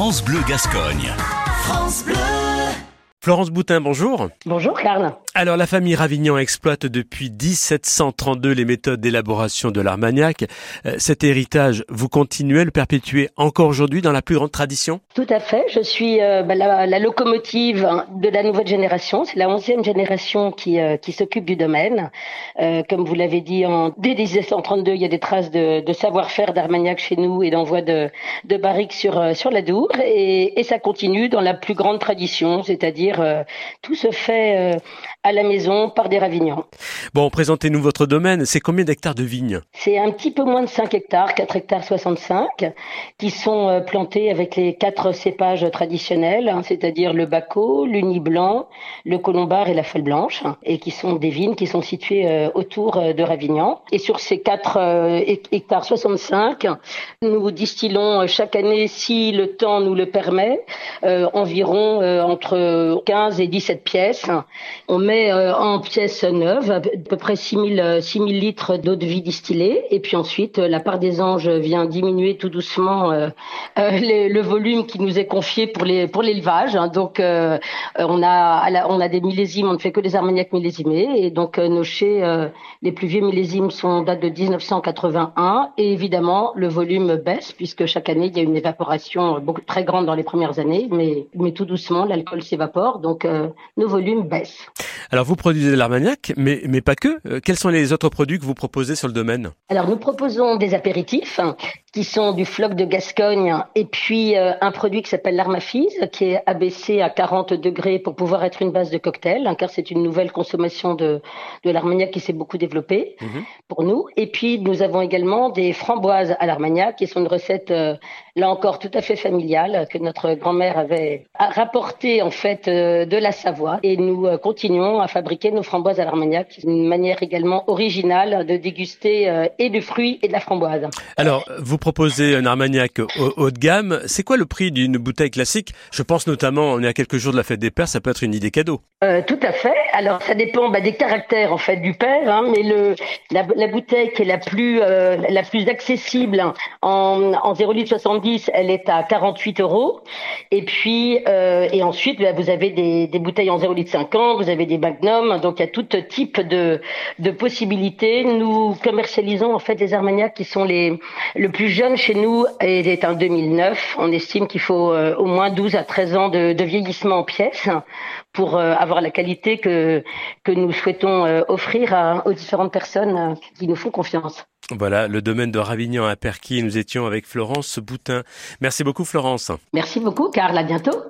France Bleu Gascogne. France Bleu. Florence Boutin, bonjour. Bonjour Karl. Alors la famille Ravignan exploite depuis 1732 les méthodes d'élaboration de l'armagnac. Euh, cet héritage, vous continuez à le perpétuer encore aujourd'hui dans la plus grande tradition? Tout à fait. Je suis euh, bah, la, locomotive de la nouvelle génération. C'est la onzième génération qui, euh, qui s'occupe du domaine. comme vous l'avez dit, en, dès 1732, il y a des traces de, de savoir-faire d'armagnac chez nous et d'envoi de, de barriques sur, sur la Dour. Et, et ça continue dans la plus grande tradition, c'est-à-dire euh, tout se fait euh, à la maison par des ravignons. Bon, présentez-nous votre domaine. C'est combien d'hectares de vignes C'est un petit peu moins de 5 hectares, 4 hectares 65, qui sont euh, plantés avec les quatre cépages traditionnels, hein, c'est-à-dire le baco, l'uni blanc, le colombard et la folle blanche, et qui sont des vignes qui sont situées autour de Ravignan. Et sur ces 4 hectares 65, nous distillons chaque année, si le temps nous le permet, environ entre 15 et 17 pièces. On met euh, en pièces neuves à peu près 6000 6000 euh, litres d'eau de vie distillée et puis ensuite euh, la part des anges vient diminuer tout doucement le volume qui nous est confié pour l'élevage. Hein. Donc on a on a des millésimes, on ne fait que des armagnacs millésimés et donc nos chais les plus vieux millésimes sont datent de 1981 et évidemment le volume baisse puisque chaque année il y a une évaporation très grande dans les premières années mais tout doucement l'alcool s'évapore donc nos volumes baissent. Alors vous produisez de l'armagnac, mais, mais pas que. Euh, quels sont les autres produits que vous proposez sur le domaine? Alors nous proposons des apéritifs qui sont du floc de Gascogne et puis euh, un produit qui s'appelle l'armafise qui est abaissé à 40 degrés pour pouvoir être une base de cocktail hein, car c'est une nouvelle consommation de, de l'armagnac qui s'est beaucoup développée mhm. pour nous. Et puis nous avons également des framboises à l'armagnac qui sont une recette là encore tout à fait familiale que notre grand-mère avait rapporté en fait euh, de la Savoie et nous euh, continuons à fabriquer nos framboises à l'armagnac. Une manière également originale de déguster euh, et du fruit et de la framboise. Alors, vous proposez un armagnac haut, de gamme. C'est quoi le prix d'une bouteille classique? Je pense notamment, on est à quelques jours de la fête des pères, ça peut être une idée cadeau. tout à fait. Alors, ça dépend bah, des caractères en fait du père, hein, mais le la, bouteille qui est la plus la plus accessible en, en 0 litre 70, elle est à 48 euros. Et puis et ensuite, bah, vous avez des, des bouteilles en 0,5 ans, vous avez des magnums, donc il y a tout type de, de possibilités. Nous commercialisons en fait des armagnacs qui sont les le plus jeune chez nous est en 2009. On estime qu'il faut euh, au moins 12 à 13 ans de, de vieillissement en pièces pour euh, avoir la qualité que que nous souhaitons euh, offrir à, aux différentes personnes qui nous font confiance. Voilà, le domaine de Ravignan à Perquis. Nous étions avec Florence Boutin. Merci beaucoup, Florence. Merci beaucoup, Carl. À bientôt.